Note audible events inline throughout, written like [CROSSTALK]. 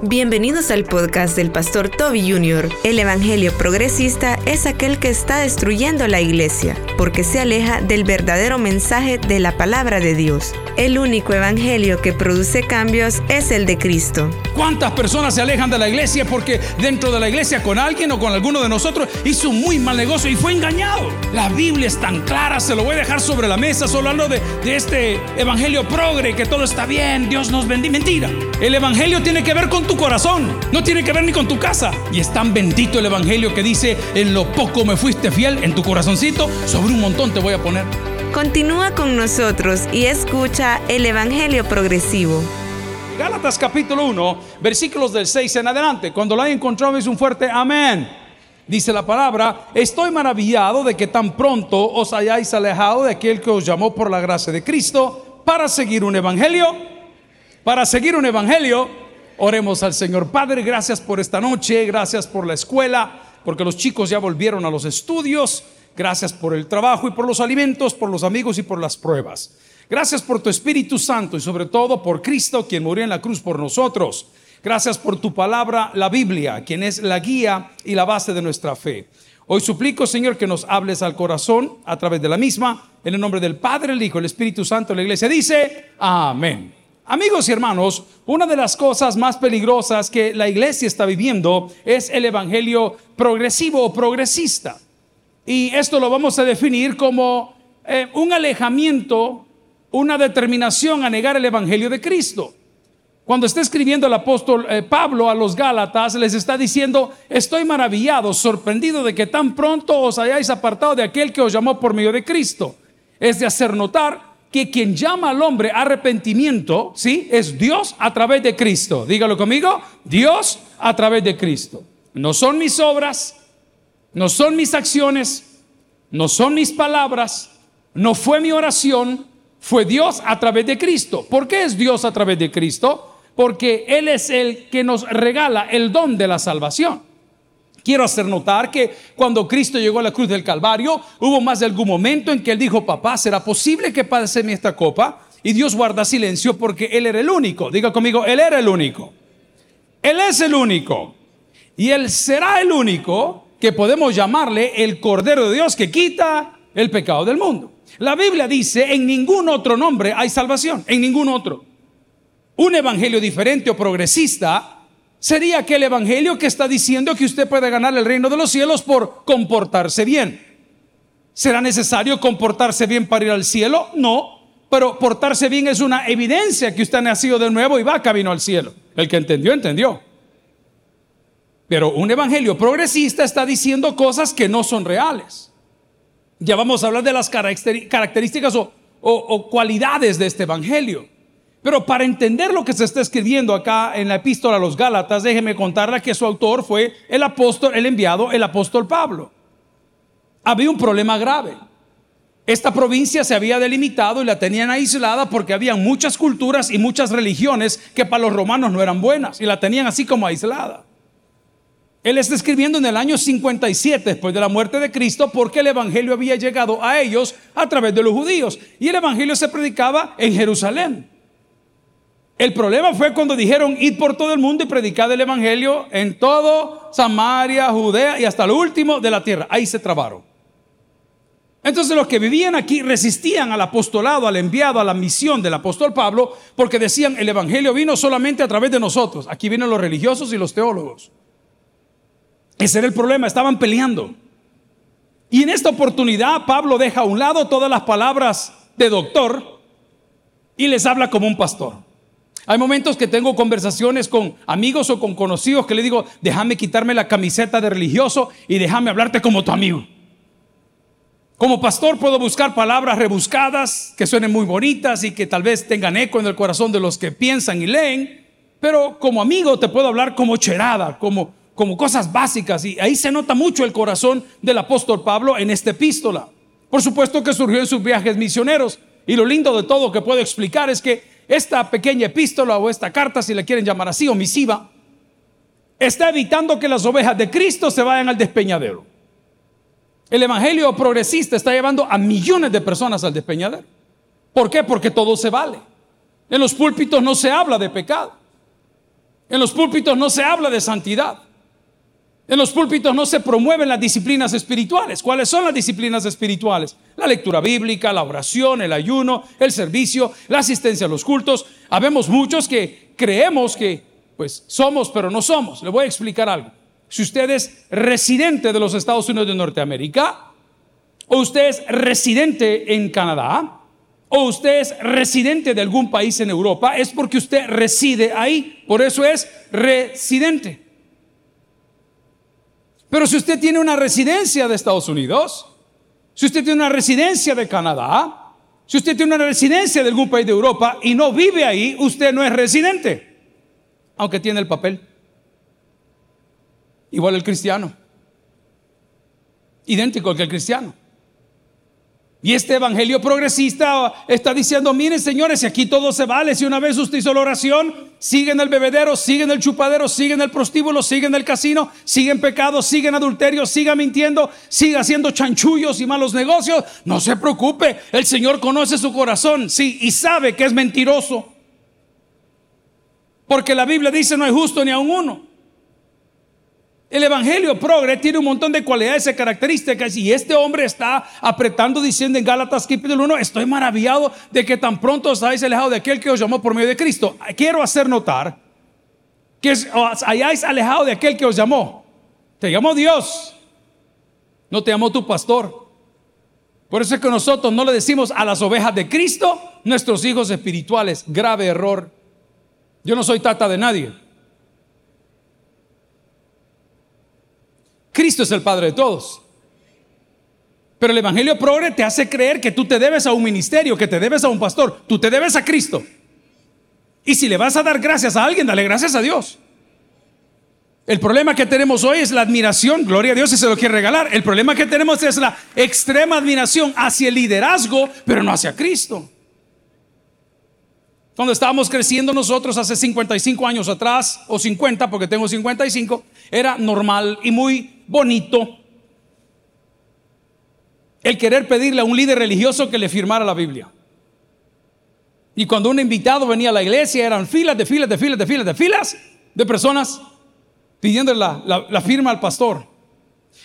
Bienvenidos al podcast del pastor Toby Jr. El Evangelio progresista es aquel que está destruyendo la iglesia, porque se aleja del verdadero mensaje de la palabra de Dios. El único Evangelio que produce cambios es el de Cristo. ¿Cuántas personas se alejan de la iglesia porque dentro de la iglesia con alguien o con alguno de nosotros hizo un muy mal negocio y fue engañado? La Biblia es tan clara, se lo voy a dejar sobre la mesa, solo hablando de, de este Evangelio progre, que todo está bien, Dios nos bendiga. Mentira. El Evangelio tiene que ver con tu corazón, no tiene que ver ni con tu casa. Y es tan bendito el Evangelio que dice, en lo poco me fuiste fiel, en tu corazoncito, sobre un montón te voy a poner. Continúa con nosotros y escucha el Evangelio progresivo. Gálatas capítulo 1, versículos del 6 en adelante. Cuando lo hay encontrado es un fuerte amén. Dice la palabra, estoy maravillado de que tan pronto os hayáis alejado de aquel que os llamó por la gracia de Cristo para seguir un evangelio. Para seguir un evangelio Oremos al Señor. Padre, gracias por esta noche, gracias por la escuela, porque los chicos ya volvieron a los estudios, gracias por el trabajo y por los alimentos, por los amigos y por las pruebas. Gracias por tu Espíritu Santo y sobre todo por Cristo, quien murió en la cruz por nosotros. Gracias por tu palabra, la Biblia, quien es la guía y la base de nuestra fe. Hoy suplico, Señor, que nos hables al corazón a través de la misma, en el nombre del Padre, el Hijo, el Espíritu Santo. La iglesia dice, amén. Amigos y hermanos, una de las cosas más peligrosas que la iglesia está viviendo es el evangelio progresivo o progresista. Y esto lo vamos a definir como eh, un alejamiento, una determinación a negar el evangelio de Cristo. Cuando está escribiendo el apóstol eh, Pablo a los Gálatas, les está diciendo, estoy maravillado, sorprendido de que tan pronto os hayáis apartado de aquel que os llamó por medio de Cristo. Es de hacer notar que quien llama al hombre arrepentimiento, ¿sí? Es Dios a través de Cristo. Dígalo conmigo, Dios a través de Cristo. No son mis obras, no son mis acciones, no son mis palabras, no fue mi oración, fue Dios a través de Cristo. ¿Por qué es Dios a través de Cristo? Porque Él es el que nos regala el don de la salvación. Quiero hacer notar que cuando Cristo llegó a la cruz del Calvario, hubo más de algún momento en que él dijo, papá, ¿será posible que pase esta copa? Y Dios guarda silencio porque Él era el único. Diga conmigo, Él era el único. Él es el único. Y Él será el único que podemos llamarle el Cordero de Dios que quita el pecado del mundo. La Biblia dice, en ningún otro nombre hay salvación, en ningún otro. Un evangelio diferente o progresista sería aquel evangelio que está diciendo que usted puede ganar el reino de los cielos por comportarse bien. ¿Será necesario comportarse bien para ir al cielo? No, pero portarse bien es una evidencia que usted ha nacido de nuevo y va camino al cielo. El que entendió, entendió. Pero un evangelio progresista está diciendo cosas que no son reales. Ya vamos a hablar de las características o, cualidades de este evangelio. Pero para entender lo que se está escribiendo acá en la epístola a los Gálatas, déjeme contarle que su autor fue el apóstol, el enviado, el apóstol Pablo. Había un problema grave. Esta provincia se había delimitado y la tenían aislada porque había muchas culturas y muchas religiones que para los romanos no eran buenas y la tenían así como aislada. Él está escribiendo en el año 57 después de la muerte de Cristo porque el Evangelio había llegado a ellos a través de los judíos y el Evangelio se predicaba en Jerusalén. El problema fue cuando dijeron ir por todo el mundo y predicar el Evangelio en todo Samaria, Judea y hasta lo último de la tierra. Ahí se trabaron. Entonces los que vivían aquí resistían al apostolado, al enviado, a la misión del apóstol Pablo, porque decían, el Evangelio vino solamente a través de nosotros. Aquí vienen los religiosos y los teólogos. Ese era el problema, estaban peleando. Y en esta oportunidad Pablo deja a un lado todas las palabras de doctor y les habla como un pastor. Hay momentos que tengo conversaciones con amigos o con conocidos que le digo, déjame quitarme la camiseta de religioso y déjame hablarte como tu amigo. Como pastor puedo buscar palabras rebuscadas que suenen muy bonitas y que tal vez tengan eco en el corazón de los que piensan y leen, pero como amigo te puedo hablar como cherada, como, como cosas básicas y ahí se nota mucho el corazón del apóstol Pablo en esta epístola. Por supuesto que surgió en sus viajes misioneros y lo lindo de todo que puedo explicar es que esta pequeña epístola o esta carta, si la quieren llamar así, o misiva, está evitando que las ovejas de Cristo se vayan al despeñadero. El evangelio progresista está llevando a millones de personas al despeñadero. ¿Por qué? Porque todo se vale. En los púlpitos no se habla de pecado. En los púlpitos no se habla de santidad. En los púlpitos no se promueven las disciplinas espirituales. ¿Cuáles son las disciplinas espirituales? La lectura bíblica, la oración, el ayuno, el servicio, la asistencia a los cultos. Habemos muchos que creemos que pues somos, pero no somos. Le voy a explicar algo. Si usted es residente de los Estados Unidos de Norteamérica, o usted es residente en Canadá, o usted es residente de algún país en Europa, es porque usted reside ahí. Por eso es residente. Pero si usted tiene una residencia de Estados Unidos, si usted tiene una residencia de Canadá, si usted tiene una residencia de algún país de Europa y no vive ahí, usted no es residente, aunque tiene el papel. Igual el cristiano. Idéntico al que el cristiano. Y este evangelio progresista está diciendo, miren señores, si aquí todo se vale, si una vez usted hizo la oración, siguen el bebedero, siguen el chupadero, siguen el prostíbulo, siguen el casino, siguen pecados, siguen adulterio, siga mintiendo, siga haciendo chanchullos y malos negocios, no se preocupe, el Señor conoce su corazón, sí, y sabe que es mentiroso. Porque la Biblia dice no hay justo ni a un uno. El Evangelio progre tiene un montón de cualidades y características y este hombre está apretando diciendo en Gálatas capítulo 1, estoy maravillado de que tan pronto os hayáis alejado de aquel que os llamó por medio de Cristo. Quiero hacer notar que os hayáis alejado de aquel que os llamó. Te llamó Dios, no te llamó tu pastor. Por eso es que nosotros no le decimos a las ovejas de Cristo nuestros hijos espirituales. Grave error. Yo no soy tata de nadie. Cristo es el Padre de todos. Pero el Evangelio progre te hace creer que tú te debes a un ministerio, que te debes a un pastor, tú te debes a Cristo. Y si le vas a dar gracias a alguien, dale gracias a Dios. El problema que tenemos hoy es la admiración, gloria a Dios si se lo quiere regalar. El problema que tenemos es la extrema admiración hacia el liderazgo, pero no hacia Cristo. Cuando estábamos creciendo nosotros hace 55 años atrás, o 50, porque tengo 55, era normal y muy bonito el querer pedirle a un líder religioso que le firmara la Biblia. Y cuando un invitado venía a la iglesia, eran filas de filas de filas de filas de filas de personas pidiéndole la, la firma al pastor.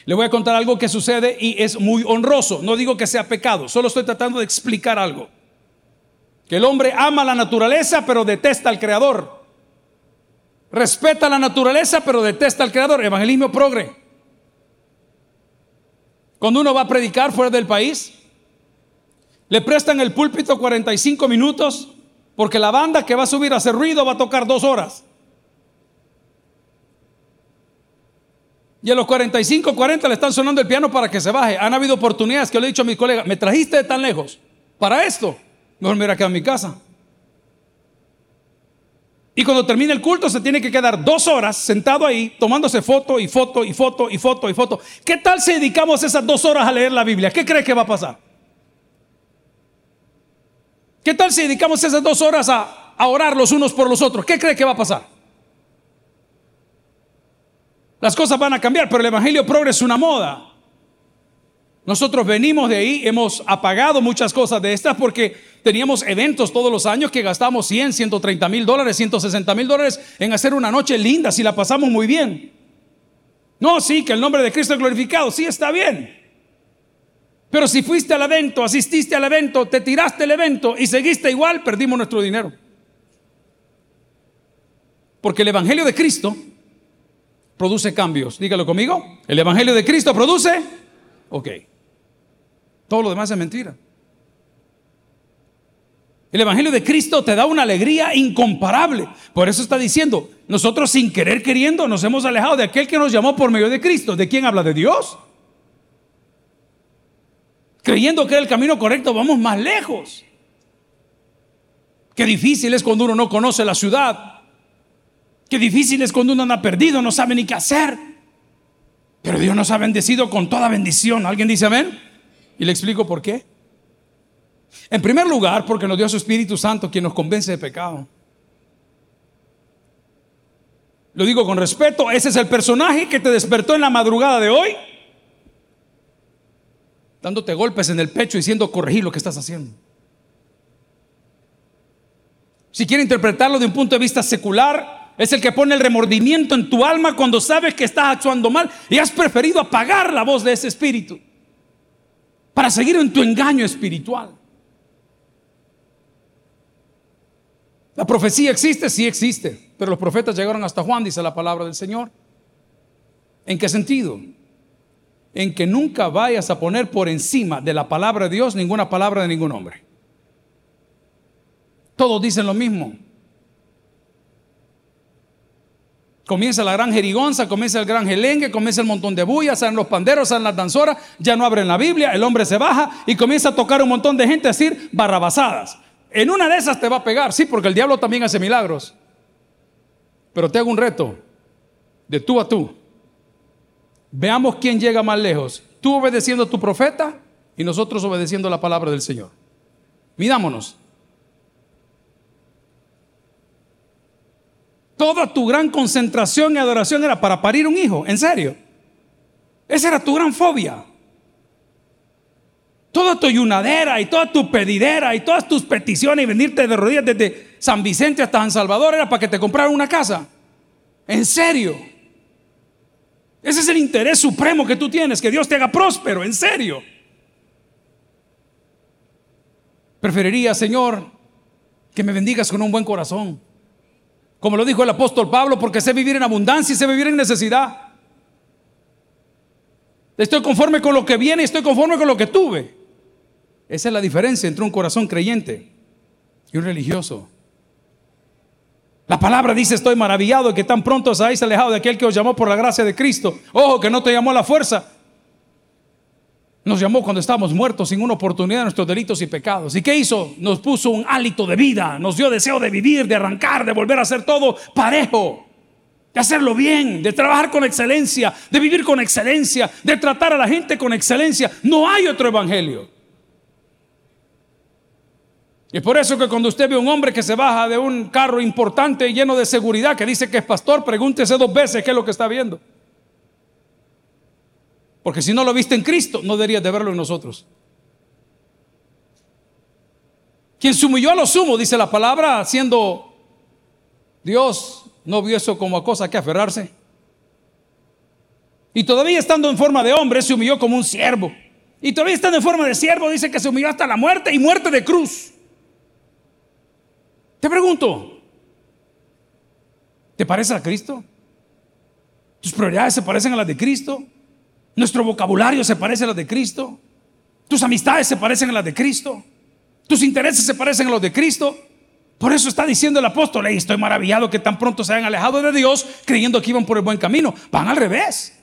Le voy a contar algo que sucede y es muy honroso. No digo que sea pecado, solo estoy tratando de explicar algo. Que el hombre ama la naturaleza pero detesta al creador. Respeta la naturaleza pero detesta al creador. Evangelismo progre. Cuando uno va a predicar fuera del país, le prestan el púlpito 45 minutos porque la banda que va a subir a hacer ruido va a tocar dos horas. Y a los 45, 40 le están sonando el piano para que se baje. Han habido oportunidades que le he dicho a mis colegas, me trajiste de tan lejos para esto. Mejor me hubiera quedado en mi casa. Y cuando termina el culto se tiene que quedar dos horas sentado ahí tomándose foto y foto y foto y foto y foto. ¿Qué tal si dedicamos esas dos horas a leer la Biblia? ¿Qué cree que va a pasar? ¿Qué tal si dedicamos esas dos horas a, orar los unos por los otros? ¿Qué cree que va a pasar? Las cosas van a cambiar, pero el Evangelio progresa es una moda. Nosotros venimos de ahí, hemos apagado muchas cosas de estas porque teníamos eventos todos los años que gastamos 100, 130 mil dólares, 160 mil dólares en hacer una noche linda si la pasamos muy bien. No, sí, que el nombre de Cristo es glorificado, sí está bien. Pero si fuiste al evento, asististe al evento, te tiraste el evento y seguiste igual, perdimos nuestro dinero. Porque el Evangelio de Cristo produce cambios. Dígalo conmigo. El Evangelio de Cristo produce... Ok. Todo lo demás es mentira. El Evangelio de Cristo te da una alegría incomparable. Por eso está diciendo, nosotros sin querer queriendo nos hemos alejado de aquel que nos llamó por medio de Cristo. ¿De quién habla? De Dios. Creyendo que era el camino correcto, vamos más lejos. Qué difícil es cuando uno no conoce la ciudad. Qué difícil es cuando uno anda perdido, no sabe ni qué hacer. Pero Dios nos ha bendecido con toda bendición. ¿Alguien dice amén? Y le explico por qué. En primer lugar, porque nos dio su Espíritu Santo quien nos convence de pecado. Lo digo con respeto, ese es el personaje que te despertó en la madrugada de hoy, dándote golpes en el pecho diciendo corregir lo que estás haciendo. Si quiere interpretarlo de un punto de vista secular, Es el que pone el remordimiento en tu alma cuando sabes que estás actuando mal y has preferido apagar la voz de ese espíritu para seguir en tu engaño espiritual. La profecía existe, sí existe, pero los profetas llegaron hasta Juan, dice la palabra del Señor. ¿En qué sentido? En que nunca vayas a poner por encima de la palabra de Dios ninguna palabra de ningún hombre. Todos dicen lo mismo. Comienza la gran jerigonza, comienza el gran gelengue, comienza el montón de bullas, salen los panderos, salen las danzoras, ya no abren la Biblia, el hombre se baja y comienza a tocar un montón de gente a decir barrabasadas. En una de esas te va a pegar, sí, porque el diablo también hace milagros. Pero te hago un reto, de tú a tú. Veamos quién llega más lejos. Tú obedeciendo a tu profeta y nosotros obedeciendo la palabra del Señor. Midámonos. Toda tu gran concentración y adoración era para parir un hijo, en serio. Esa era tu gran fobia. Toda tu yunadera y toda tu pedidera y todas tus peticiones y venirte de rodillas desde San Vicente hasta San Salvador era para que te compraran una casa. En serio. Ese es el interés supremo que tú tienes, que Dios te haga próspero, en serio. Preferiría, Señor, que me bendigas con un buen corazón. Como lo dijo el apóstol Pablo, porque sé vivir en abundancia y sé vivir en necesidad. Estoy conforme con lo que viene y estoy conforme con lo que tuve. Esa es la diferencia entre un corazón creyente y un religioso. La palabra dice, estoy maravillado de que tan pronto os habéis alejado de aquel que os llamó por la gracia de Cristo. Ojo, que no te llamó a la fuerza, nos llamó cuando estábamos muertos sin una oportunidad de nuestros delitos y pecados. ¿Y qué hizo? Nos puso un hálito de vida, nos dio deseo de vivir, de arrancar, de volver a hacer todo parejo, de hacerlo bien, de trabajar con excelencia, de vivir con excelencia, de tratar a la gente con excelencia. No hay otro evangelio. Y es por eso que cuando usted ve a un hombre que se baja de un carro importante lleno de seguridad, que dice que es pastor, pregúntese dos veces qué es lo que está viendo. Porque si no lo viste en Cristo, no deberías de verlo en nosotros. Quien se humilló a lo sumo, dice la palabra, siendo Dios, no vio eso como a cosa que aferrarse. Y todavía estando en forma de hombre, se humilló como un siervo. Y todavía estando en forma de siervo, dice que se humilló hasta la muerte y muerte de cruz. Te pregunto, ¿te parece a Cristo? ¿Tus prioridades se parecen a las de Cristo? Nuestro vocabulario se parece a los de Cristo. Tus amistades se parecen a las de Cristo. Tus intereses se parecen a los de Cristo. Por eso está diciendo el apóstol, estoy maravillado que tan pronto se hayan alejado de Dios creyendo que iban por el buen camino. Van al revés.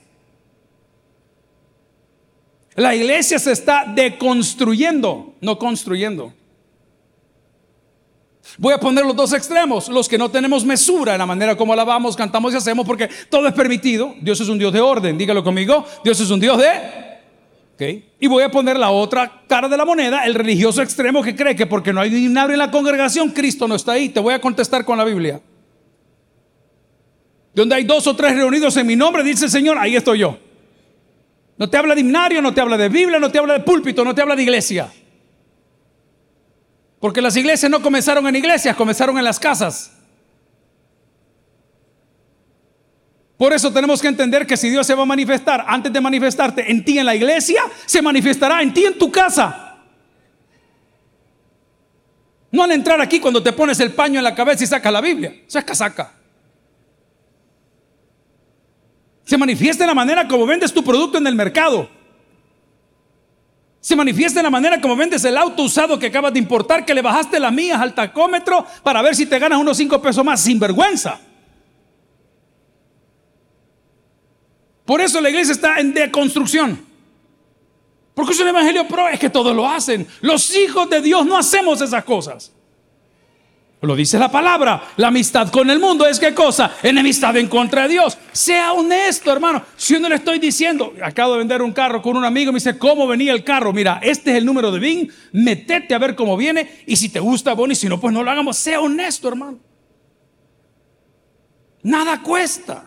La iglesia se está deconstruyendo, no construyendo. Voy a poner los dos extremos, los que no tenemos mesura en la manera como alabamos, cantamos y hacemos, porque todo es permitido. Dios es un Dios de orden, dígalo conmigo. Dios es un Dios de... Y voy a poner la otra cara de la moneda, el religioso extremo que cree que porque no hay nadie en la congregación, Cristo no está ahí. Te voy a contestar con la Biblia. Donde hay dos o tres reunidos en mi nombre, dice el Señor, ahí estoy yo. No te habla de himnario, no te habla de Biblia, no te habla de púlpito, no te habla de iglesia. Porque las iglesias no comenzaron en iglesias, comenzaron en las casas. Por eso tenemos que entender que si Dios se va a manifestar antes de manifestarte en ti en la iglesia, se manifestará en ti en tu casa. No al entrar aquí cuando te pones el paño en la cabeza y sacas la Biblia. Eso es casaca. Se manifiesta en la manera como vendes tu producto en el mercado. Se manifiesta en la manera como vendes el auto usado que acabas de importar, que le bajaste las mías al tacómetro para ver si te ganas unos 5 pesos más, sin vergüenza. Por eso la iglesia está en deconstrucción. Porque es un evangelio pro, es que todos lo hacen. Los hijos de Dios no hacemos esas cosas. Lo dice la palabra. La amistad con el mundo es qué cosa? Enemistad en contra de Dios. Sea honesto, hermano. Si yo no le estoy diciendo, acabo de vender un carro con un amigo, me dice, ¿cómo venía el carro? Mira, este es el número de BIN, metete a ver cómo viene y si te gusta, bueno, y si no, pues no lo hagamos. Sea honesto, hermano. Nada cuesta.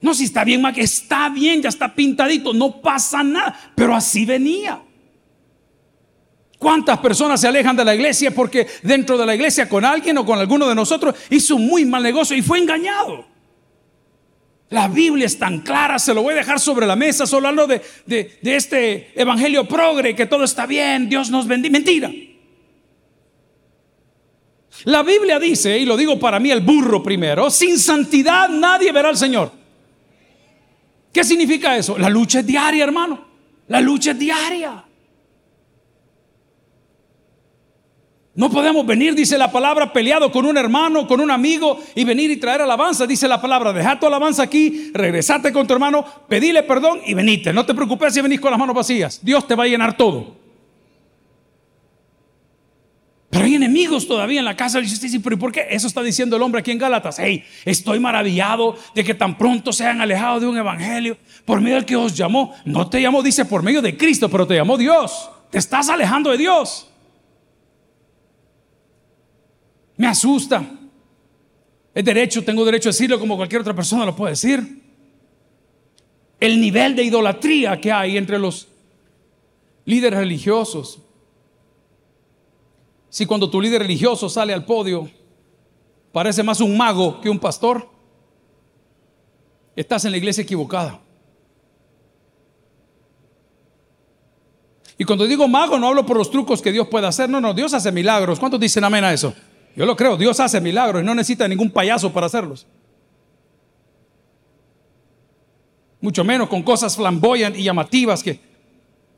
No, si está bien, está bien, ya está pintadito, no pasa nada. Pero así venía. ¿Cuántas personas se alejan de la iglesia porque dentro de la iglesia con alguien o con alguno de nosotros hizo un muy mal negocio y fue engañado? La Biblia es tan clara, se lo voy a dejar sobre la mesa, solo hablo de, de, de este evangelio progre, que todo está bien, Dios nos bendiga. Mentira. La Biblia dice, y lo digo para mí el burro primero, sin santidad nadie verá al Señor. ¿Qué significa eso? La lucha es diaria, hermano. La lucha es diaria. No podemos venir, dice la palabra, peleado con un hermano, con un amigo y venir y traer alabanza. Dice la palabra, deja tu alabanza aquí, regresate con tu hermano, pedile perdón y venite. No te preocupes si venís con las manos vacías. Dios te va a llenar todo. Pero hay enemigos todavía en la casa de justicia. ¿Pero por qué? Eso está diciendo el hombre aquí en Gálatas. Hey, estoy maravillado de que tan pronto se hayan alejado de un evangelio por medio del que os llamó. No te llamó, dice, por medio de Cristo, pero te llamó Dios. Te estás alejando de Dios. Me asusta. Es derecho, tengo derecho a decirlo como cualquier otra persona lo puede decir. El nivel de idolatría que hay entre los líderes religiosos. Si cuando tu líder religioso sale al podio parece más un mago que un pastor, estás en la iglesia equivocada. Y cuando digo mago no hablo por los trucos que Dios puede hacer, no, no, Dios hace milagros. ¿Cuántos dicen amén a eso? Yo lo creo, Dios hace milagros y no necesita ningún payaso para hacerlos. Mucho menos con cosas flamboyantes y llamativas que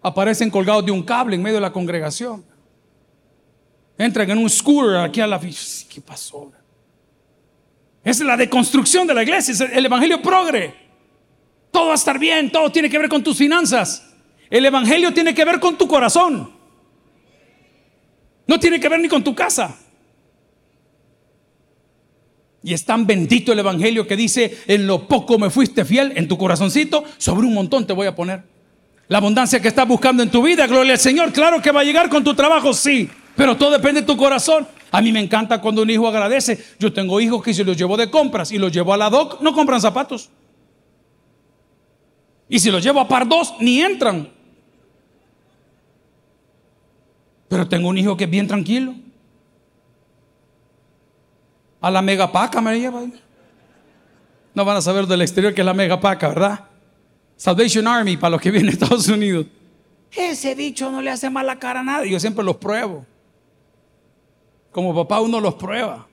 aparecen colgados de un cable en medio de la congregación. Entran en un scooter aquí a la... ¿Qué pasó? Es la deconstrucción de la iglesia, es el evangelio progre. Todo va a estar bien, todo tiene que ver con tus finanzas. El evangelio tiene que ver con tu corazón. No tiene que ver ni con tu casa. Y es tan bendito el Evangelio que dice, en lo poco me fuiste fiel, en tu corazoncito, sobre un montón te voy a poner. La abundancia que estás buscando en tu vida, gloria al Señor, claro que va a llegar con tu trabajo, sí, pero todo depende de tu corazón. A mí me encanta cuando un hijo agradece. Yo tengo hijos que si los llevo de compras y los llevo a la DOC, no compran zapatos. Y si los llevo a par dos, ni entran. Pero tengo un hijo que es bien tranquilo. A la megapaca me lleva. No van a saber del exterior que es la megapaca, ¿verdad? Salvation Army para los que vienen a [LAUGHS] Estados Unidos. Ese bicho no le hace mala cara a nadie. Yo siempre los pruebo. Como papá uno los prueba.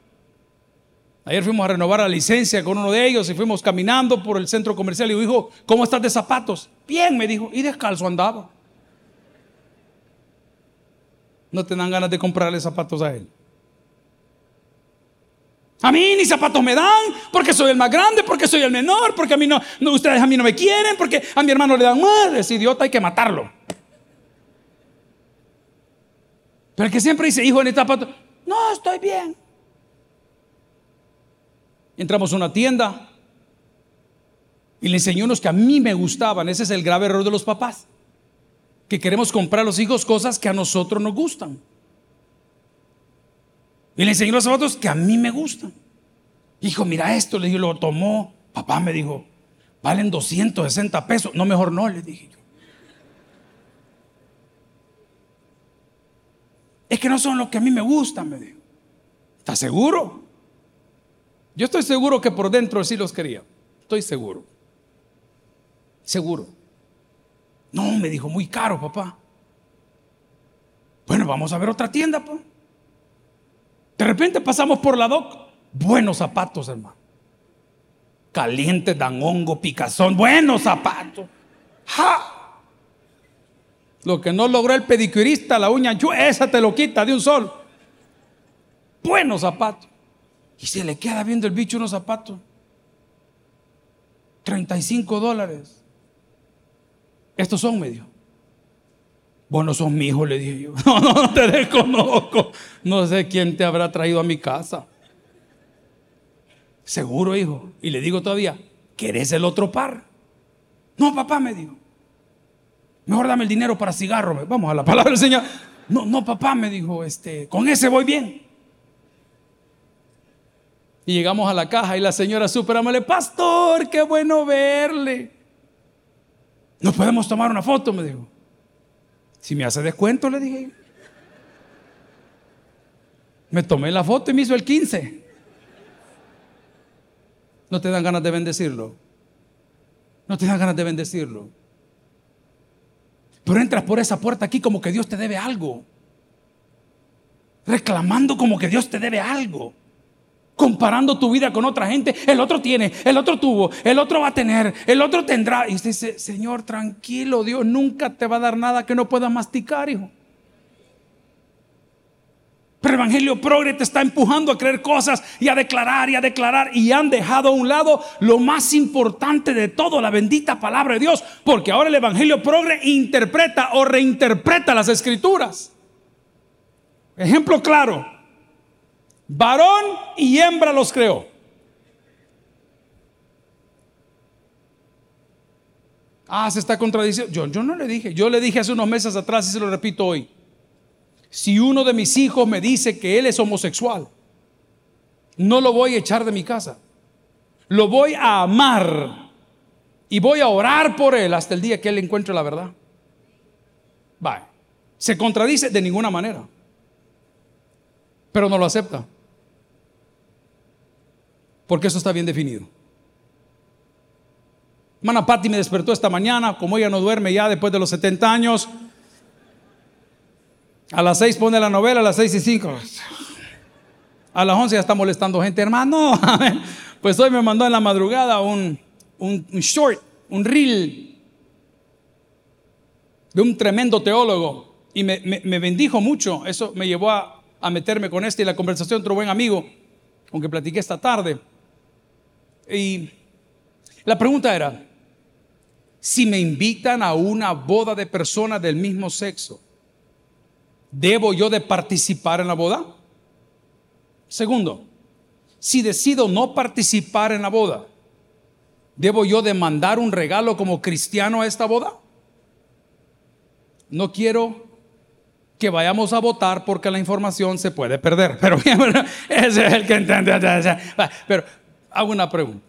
Ayer fuimos a renovar la licencia con uno de ellos y fuimos caminando por el centro comercial y dijo, ¿cómo estás de zapatos? Bien, me dijo, y descalzo andaba. No te dan ganas de comprarle zapatos a él. A mí ni zapatos me dan, porque soy el más grande, porque soy el menor, porque a mí no, ustedes a mí no me quieren, porque a mi hermano le dan más. Ese idiota hay que matarlo. Pero el que siempre dice, hijo, en zapatos, no, estoy bien. Entramos a una tienda y le enseñó unos que a mí me gustaban. Ese es el grave error de los papás. Que queremos comprar a los hijos cosas que a nosotros nos gustan. Y le enseñó los zapatos que a mí me gustan. Hijo, mira esto, le dije, lo tomó. Papá me dijo, valen 260 pesos. No, mejor no, le dije yo. Es que no son los que a mí me gustan, me dijo. ¿Estás seguro? Yo estoy seguro que por dentro sí los quería. Estoy seguro. Seguro. No, me dijo, muy caro, papá. Bueno, vamos a ver otra tienda, pues. De repente pasamos por la DOC. Buenos zapatos, hermano. Caliente, dan hongo, picazón. Buenos zapatos. ¡Ja! Lo que no logró el pedicurista, la uña, esa te lo quita de un sol. Buenos zapatos. Y se le queda viendo el bicho unos zapatos. 35 dólares. Estos son medio. Vos no sos le dije yo. [LAUGHS] No, no, no te desconozco. No sé quién te habrá traído a mi casa. Seguro, hijo. Y le digo todavía, ¿querés el otro par? No, papá, me dijo. Mejor dame el dinero para cigarro. Vamos a la palabra del Señor. No, no, papá, me dijo, este, con ese voy bien. Y llegamos a la caja y la señora súper amable, pastor, qué bueno verle. ¿No podemos tomar una foto? Me dijo. Si me hace descuento, le dije. Me tomé la foto y me hizo el 15. ¿No te dan ganas de bendecirlo? ¿No te dan ganas de bendecirlo? Pero entras por esa puerta aquí como que Dios te debe algo. Reclamando como que Dios te debe algo. Comparando tu vida con otra gente. El otro tiene, el otro tuvo, el otro va a tener, el otro tendrá. Y usted dice, Señor, tranquilo, Dios nunca te va a dar nada que no puedas masticar, hijo. Pero el Evangelio Progre te está empujando a creer cosas y a declarar y a declarar y han dejado a un lado lo más importante de todo, la bendita palabra de Dios, porque ahora el Evangelio Progre interpreta o reinterpreta las escrituras. Ejemplo claro, varón y hembra los creó. Ah, se está contradiciendo. Yo, yo no le dije, yo le dije hace unos meses atrás y se lo repito hoy si uno de mis hijos me dice que él es homosexual, no lo voy a echar de mi casa. Lo voy a amar y voy a orar por él hasta el día que él encuentre la verdad. Va, Se contradice de ninguna manera. Pero no lo acepta. Porque eso está bien definido. Mana Patti me despertó esta mañana, como ella no duerme ya después de los 70 años, a las seis pone la novela, a las seis y cinco. A las once ya está molestando gente, hermano. [LAUGHS] Pues hoy me mandó en la madrugada un, un, short, un reel de un tremendo teólogo y me, me, bendijo mucho. Eso me llevó a, a, meterme con este y la conversación de otro buen amigo con que platiqué esta tarde. Y la pregunta era, si me invitan a una boda de personas del mismo sexo, ¿Debo yo de participar en la boda? Segundo, si decido no participar en la boda, ¿debo yo de mandar un regalo como cristiano a esta boda? No quiero que vayamos a votar porque la información se puede perder. Pero ese [LAUGHS] es el que entiende. Pero hago una pregunta.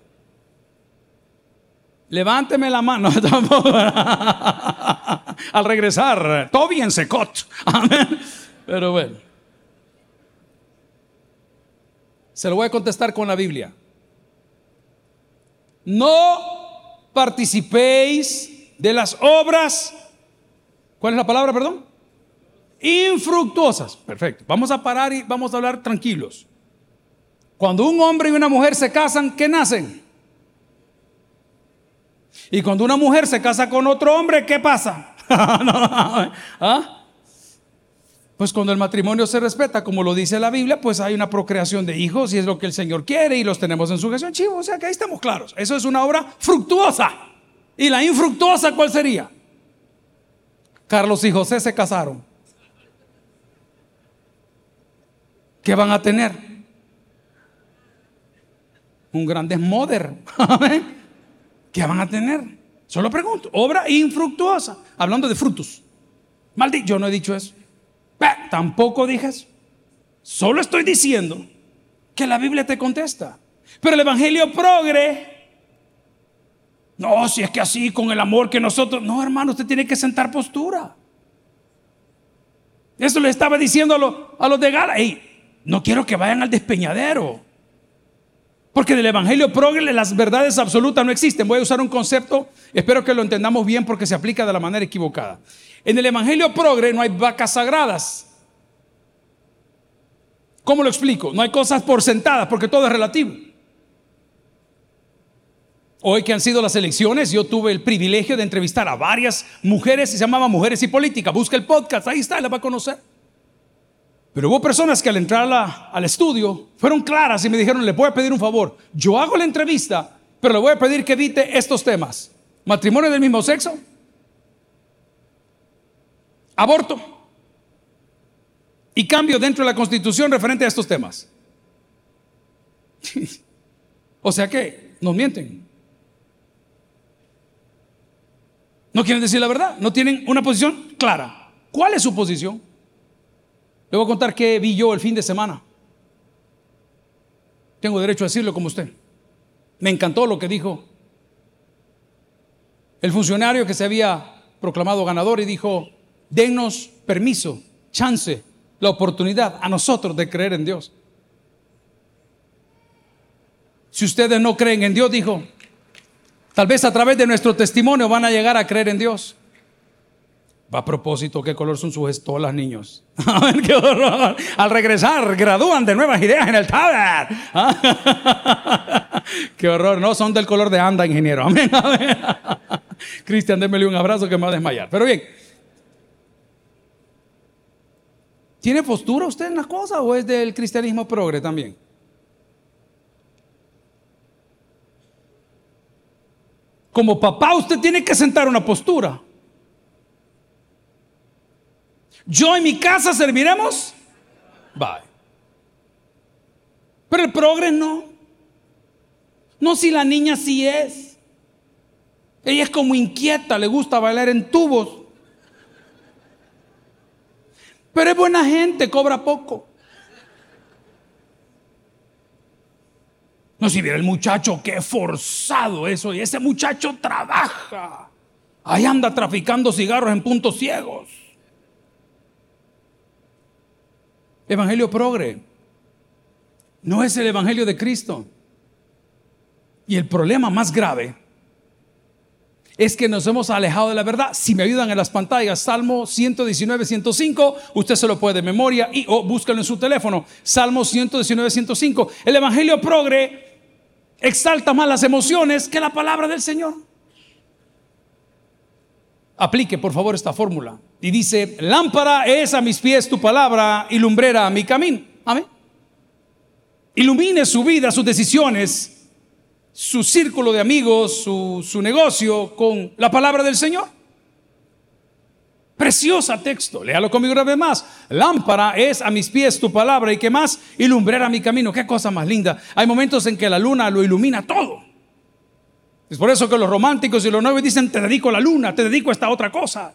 Levánteme la mano. [LAUGHS] Al regresar, todo bien secot. Pero bueno. Se lo voy a contestar con la Biblia. No participéis de las obras. ¿Cuál es la palabra, perdón? Infructuosas. Perfecto. Vamos a parar y vamos a hablar tranquilos. Cuando un hombre y una mujer se casan, ¿qué nacen? Y cuando una mujer se casa con otro hombre, ¿qué pasa? [LAUGHS] ¿Ah? Pues cuando el matrimonio se respeta, como lo dice la Biblia, pues hay una procreación de hijos y es lo que el Señor quiere y los tenemos en su gestión. Chivo, o sea que ahí estamos claros. Eso es una obra fructuosa. ¿Y la infructuosa cuál sería? Carlos y José se casaron. ¿Qué van a tener? Un gran desmoder. [LAUGHS] ¿Qué van a tener? Solo pregunto. Obra infructuosa. Hablando de frutos. Maldito, yo no he dicho eso. tampoco dije eso. Solo estoy diciendo que la Biblia te contesta. Pero el Evangelio progre. No, si es que así, con el amor que nosotros. No, hermano, usted tiene que sentar postura. Eso le estaba diciendo a, los, de Gala. no quiero que vayan al despeñadero. Porque del Evangelio progre las verdades absolutas no existen. Voy a usar un concepto, espero que lo entendamos bien porque se aplica de la manera equivocada. En el Evangelio progre no hay vacas sagradas. ¿Cómo lo explico? No hay cosas por sentadas porque todo es relativo. Hoy que han sido las elecciones, yo tuve el privilegio de entrevistar a varias mujeres, se llamaba Mujeres y Política. Busca el podcast, ahí está, la va a conocer. Pero hubo personas que al entrar al estudio fueron claras y me dijeron, le voy a pedir un favor. Yo hago la entrevista, pero le voy a pedir que evite estos temas. Matrimonio del mismo sexo. Aborto. Y cambio dentro de la constitución referente a estos temas. [LAUGHS] o sea que nos mienten. No quieren decir la verdad. No tienen una posición clara. ¿Cuál es su posición? Le voy a contar qué vi yo el fin de semana. Tengo derecho a decirlo como usted. Me encantó lo que dijo el funcionario que se había proclamado ganador y dijo, denos permiso, chance, la oportunidad a nosotros de creer en Dios. Si ustedes no creen en Dios, dijo, tal vez a través de nuestro testimonio van a llegar a creer en Dios. A propósito, ¿qué color son sus estolas, niños? [LAUGHS] qué horror. Al regresar, gradúan de nuevas ideas en el tablet. [LAUGHS] qué horror. No, son del color de anda, ingeniero. Amén. [LAUGHS] Cristian, démele un abrazo que me va a desmayar. Pero bien, ¿tiene postura usted en las cosas o es del cristianismo progre también? Como papá, usted tiene que sentar una postura. Yo en mi casa serviremos. Bye. Pero el progres no. No si la niña sí es. Ella es como inquieta, le gusta bailar en tubos. Pero es buena gente, cobra poco. No si viera el muchacho, qué forzado eso. Y ese muchacho trabaja. Ahí anda traficando cigarros en puntos ciegos. Evangelio progre. No es el Evangelio de Cristo. Y el problema más grave es que nos hemos alejado de la verdad. Si me ayudan en las pantallas, Salmo 119, 105, usted se lo puede de memoria y o búscalo en su teléfono. Salmo 119, 105. El Evangelio progre exalta más las emociones que la palabra del Señor. Aplique por favor esta fórmula. Y dice, lámpara es a mis pies tu palabra y lumbrera a mi camino. Amén. Ilumine su vida, sus decisiones, su círculo de amigos, su, su negocio con la palabra del Señor. Preciosa texto, léalo conmigo una vez más. Lámpara es a mis pies tu palabra y qué más, y lumbrera mi camino. Qué cosa más linda. Hay momentos en que la luna lo ilumina todo. Es por eso que los románticos y los novios dicen, te dedico a la luna, te dedico a esta otra cosa.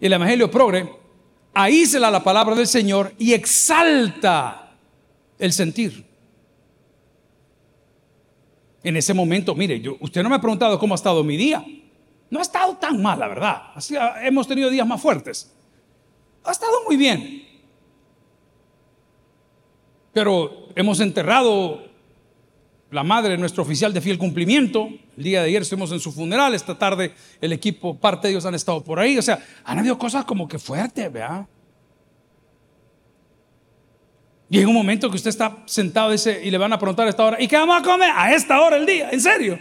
Y el Evangelio progre aísla la palabra del Señor y exalta el sentir. En ese momento, mire, yo, usted no me ha preguntado cómo ha estado mi día. No ha estado tan mal, la verdad. Así, hemos tenido días más fuertes. Ha estado muy bien. Pero hemos enterrado la madre, nuestro oficial de fiel cumplimiento. El día de ayer estuvimos en su funeral, esta tarde el equipo, parte de ellos han estado por ahí. O sea, han habido cosas como que fuertes, ¿verdad? En un momento que usted está sentado y le van a preguntar a esta hora, ¿y qué vamos a comer? A esta hora del día, ¿en serio?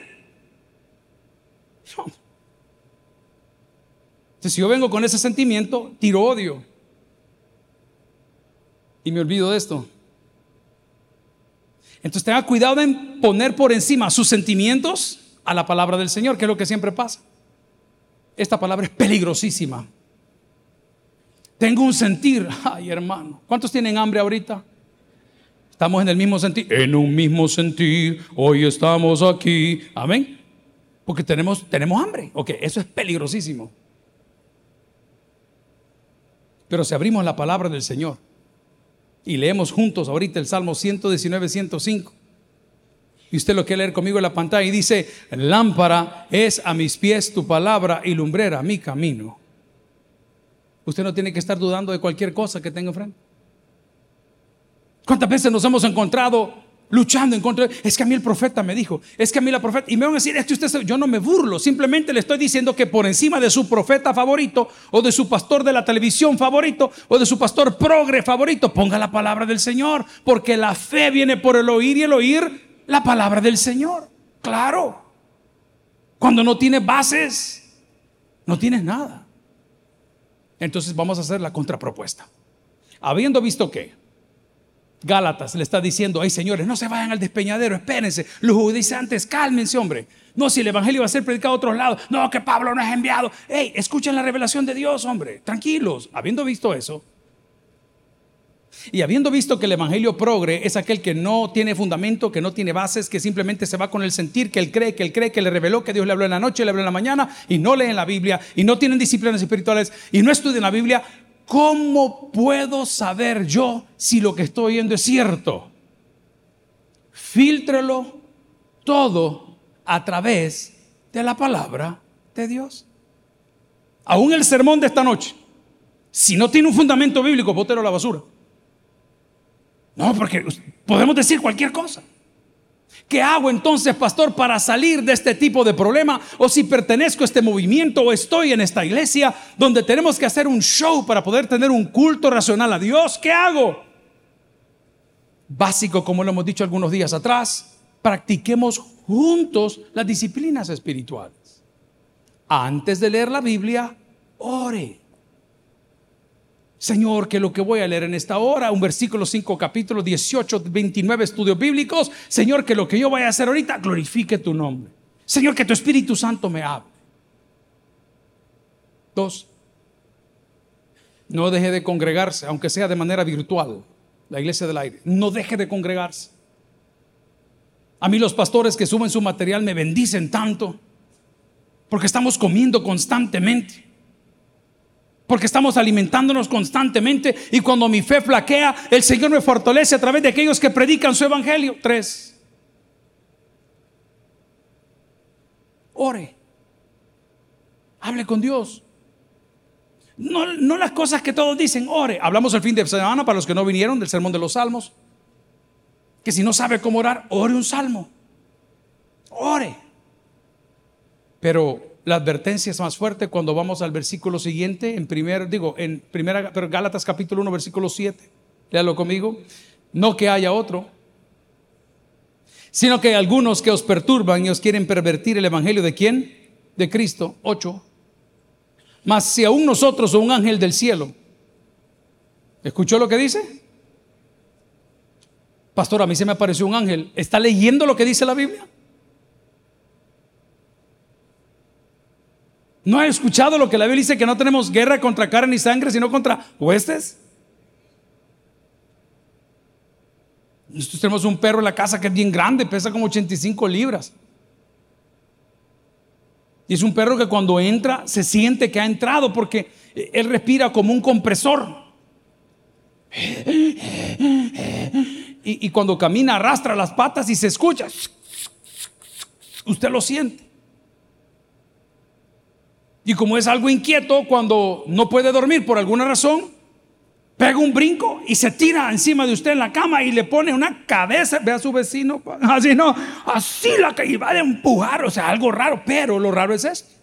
Entonces, si yo vengo con ese sentimiento, tiro odio. Y me olvido de esto. Entonces tenga cuidado en poner por encima sus sentimientos a la palabra del Señor, que es lo que siempre pasa. Esta palabra es peligrosísima. Tengo un sentir, ay hermano, ¿cuántos tienen hambre ahorita? Estamos en el mismo sentir, en un mismo sentir, hoy estamos aquí, amén. Porque tenemos, tenemos hambre, ok, eso es peligrosísimo. Pero si abrimos la palabra del Señor, y leemos juntos ahorita el Salmo 119, 105. Y usted lo quiere leer conmigo en la pantalla y dice, lámpara es a mis pies tu palabra y lumbrera mi camino. Usted no tiene que estar dudando de cualquier cosa que tenga enfrente. ¿Cuántas veces nos hemos encontrado luchando en contra es que a mí el profeta me dijo, es que a mí la profeta, y me van a decir, yo no me burlo, simplemente le estoy diciendo que por encima de su profeta favorito, o de su pastor de la televisión favorito, o de su pastor progre favorito, ponga la palabra del Señor, porque la fe viene por el oír y el oír la palabra del Señor. Claro. Cuando no tienes bases, no tienes nada. Entonces vamos a hacer la contrapropuesta. Habiendo visto que Gálatas le está diciendo, ay señores, no se vayan al despeñadero, espérense. Los judaizantes, cálmense, hombre. No, si el evangelio va a ser predicado a otros lados, no, que Pablo no es enviado. Hey, escuchen la revelación de Dios, hombre, tranquilos. Habiendo visto eso, y habiendo visto que el evangelio progre es aquel que no tiene fundamento, que no tiene bases, que simplemente se va con el sentir, que él cree, que él cree, que le reveló, que Dios le habló en la noche, le habló en la mañana, y no leen la Biblia, y no tienen disciplinas espirituales, y no estudian la Biblia, ¿cómo puedo saber yo si lo que estoy oyendo es cierto? Fíltrelo todo a través de la palabra de Dios. Aún el sermón de esta noche, Si no tiene un fundamento bíblico, bótelo a la basura. No, porque podemos decir cualquier cosa. ¿Qué hago entonces, pastor, para salir de este tipo de problema? O si pertenezco a este movimiento o estoy en esta iglesia donde tenemos que hacer un show para poder tener un culto racional a Dios, ¿qué hago? Básico, como lo hemos dicho algunos días atrás, practiquemos juntos las disciplinas espirituales. Antes de leer la Biblia, ore. Señor, que lo que voy a leer en esta hora, un versículo 5, capítulo 18, 29 estudios bíblicos, Señor, que lo que yo vaya a hacer ahorita glorifique tu nombre. Señor, que tu Espíritu Santo me hable. Dos, no deje de congregarse, aunque sea de manera virtual, la iglesia del aire. No deje de congregarse. A mí los pastores que suben su material me bendicen tanto, porque estamos comiendo constantemente porque estamos alimentándonos constantemente y cuando mi fe flaquea, el Señor me fortalece a través de aquellos que predican su evangelio. Tres. Ore. Hable con Dios. No, no las cosas que todos dicen, ore. Hablamos el fin de semana para los que no vinieron del sermón de los salmos. Que si no sabe cómo orar, ore un salmo. Ore. Pero la advertencia es más fuerte cuando vamos al versículo siguiente, en primer, digo, en primera, pero Gálatas capítulo 1, versículo 7. Léalo conmigo. No que haya otro, sino que hay algunos que os perturban y os quieren pervertir el evangelio de quién? De Cristo. 8. Mas si aún nosotros o un ángel del cielo, ¿escuchó lo que dice? Pastor, a mí se me apareció un ángel. ¿Está leyendo lo que dice la Biblia? ¿No ha escuchado lo que la Biblia dice que no tenemos guerra contra carne y sangre, sino contra huestes? Nosotros tenemos un perro en la casa que es bien grande, pesa como 85 libras. Y es un perro que cuando entra se siente que ha entrado porque él respira como un compresor. Y, y cuando camina arrastra las patas y se escucha. Usted lo siente. Y como es algo inquieto, cuando no puede dormir por alguna razón, pega un brinco y se tira encima de usted en la cama y le pone una cabeza, ve a su vecino, [LAUGHS] así no, así la que iba a empujar, o sea, algo raro, pero lo raro es esto,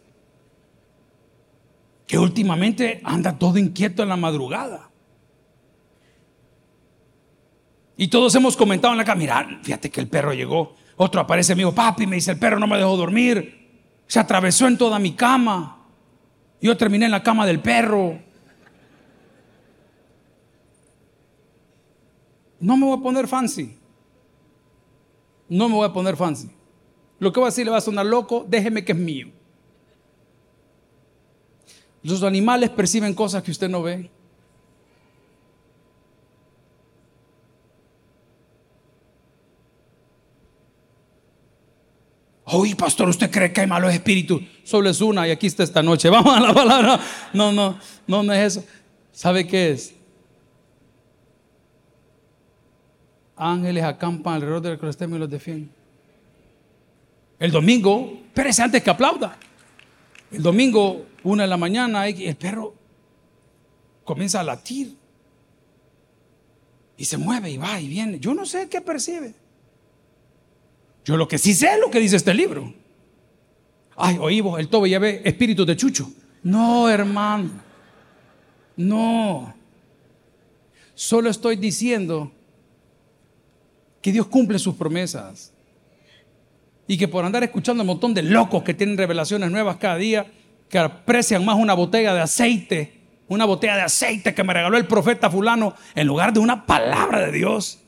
que últimamente anda todo inquieto en la madrugada. Y todos hemos comentado en la cama, mira, fíjate que el perro llegó, otro aparece amigo, papi, me dice, el perro no me dejó dormir, se atravesó en toda mi cama. Yo terminé en la cama del perro. No me voy a poner fancy. No me voy a poner fancy. Lo que voy a decir le va a sonar loco, déjeme que es mío. Los animales perciben cosas que usted no ve. Oye, pastor, ¿usted cree que hay malos espíritus? Solo es una y aquí está esta noche. [LAUGHS] Vamos a la palabra. No, no, no, es eso. ¿Sabe qué es? Ángeles acampan alrededor del crostemo y los defienden. El domingo, espérese antes que aplauda. El domingo, una de la mañana, el perro comienza a latir. Y se mueve y va y viene. Yo no sé qué percibe. Yo lo que sí sé es lo que dice este libro. Ay, oímos, el tobe ya ve espíritu de chucho. No, hermano. No. Solo estoy diciendo que Dios cumple sus promesas. Y que por andar escuchando un montón de locos que tienen revelaciones nuevas cada día, que aprecian más una botella de aceite, una botella de aceite que me regaló el profeta fulano, en lugar de una palabra de Dios.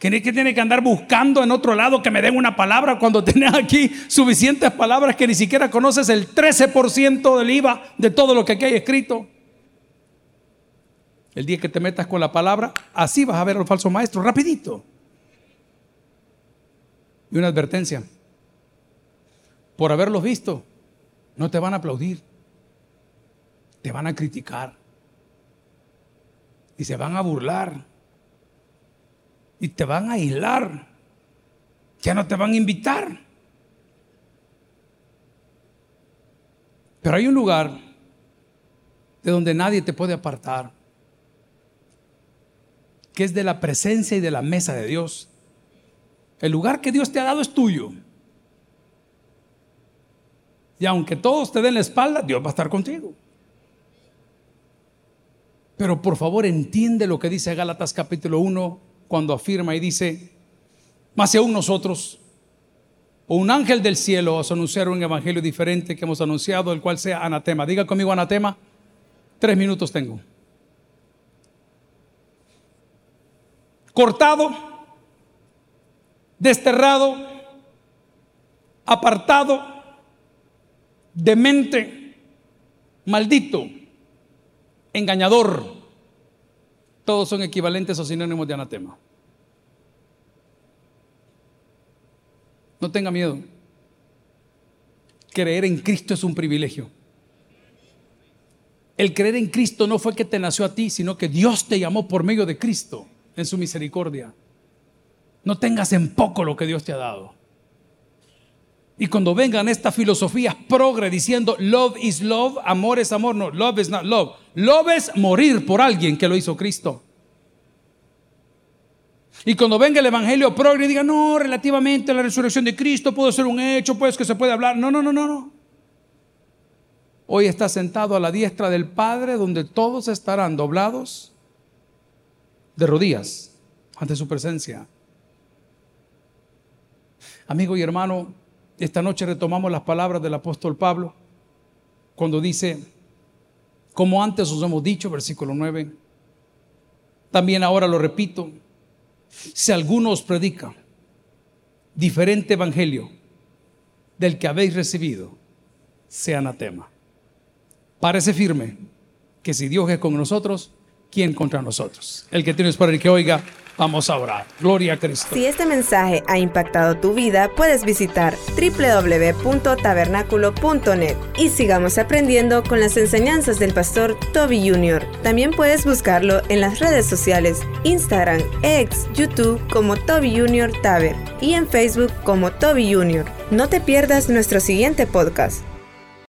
Que tiene que andar buscando en otro lado que me den una palabra cuando [LAUGHS] tenés aquí suficientes palabras que ni siquiera conoces el 13% del IVA de todo lo que aquí hay escrito. El día que te metas con la palabra, así vas a ver al falso maestro, rapidito. Y una advertencia. Por haberlos visto, no te van a aplaudir. Te van a criticar. Y se van a burlar y te van a aislar. Ya no te van a invitar. Pero hay un lugar de donde nadie te puede apartar, que es de la presencia y de la mesa de Dios. El lugar que Dios te ha dado es tuyo. Y aunque todos te den la espalda, Dios va a estar contigo. Pero por favor entiende lo que dice Gálatas capítulo 1 cuando afirma y dice, más aún nosotros, o un ángel del cielo os anunciar un evangelio diferente que hemos anunciado, el cual sea anatema. Diga conmigo anatema. Tres minutos tengo. Cortado, desterrado, apartado, demente, maldito, engañador. Todos son equivalentes o sinónimos de anatema. No tenga miedo. Creer en Cristo es un privilegio. El creer en Cristo no fue que te nació a ti, sino que Dios te llamó por medio de Cristo en su misericordia. No tengas en poco lo que Dios te ha dado. Y cuando vengan estas filosofías progre diciendo love is love, amor es amor, no, love is not love. Love es morir por alguien que lo hizo Cristo. Y cuando venga el Evangelio progre y diga, no, relativamente a la resurrección de Cristo puede ser un hecho, pues que se puede hablar. No, no, no, no, no. Hoy está sentado a la diestra del Padre donde todos estarán doblados de rodillas ante su presencia. Amigo y hermano, esta noche retomamos las palabras del apóstol Pablo cuando dice, como antes os hemos dicho, versículo 9, también ahora lo repito, si alguno os predica diferente evangelio del que habéis recibido, sea anatema. Parece firme que si Dios es con nosotros, ¿quién contra nosotros? El que tienes para que oiga, Vamos a orar. Gloria a Cristo. Si este mensaje ha impactado tu vida, puedes visitar www.tabernaculo.net y sigamos aprendiendo con las enseñanzas del pastor Toby Jr. También puedes buscarlo en las redes sociales, Instagram, X, YouTube como Toby Jr. Taber y en Facebook como Toby Jr. No te pierdas nuestro siguiente podcast.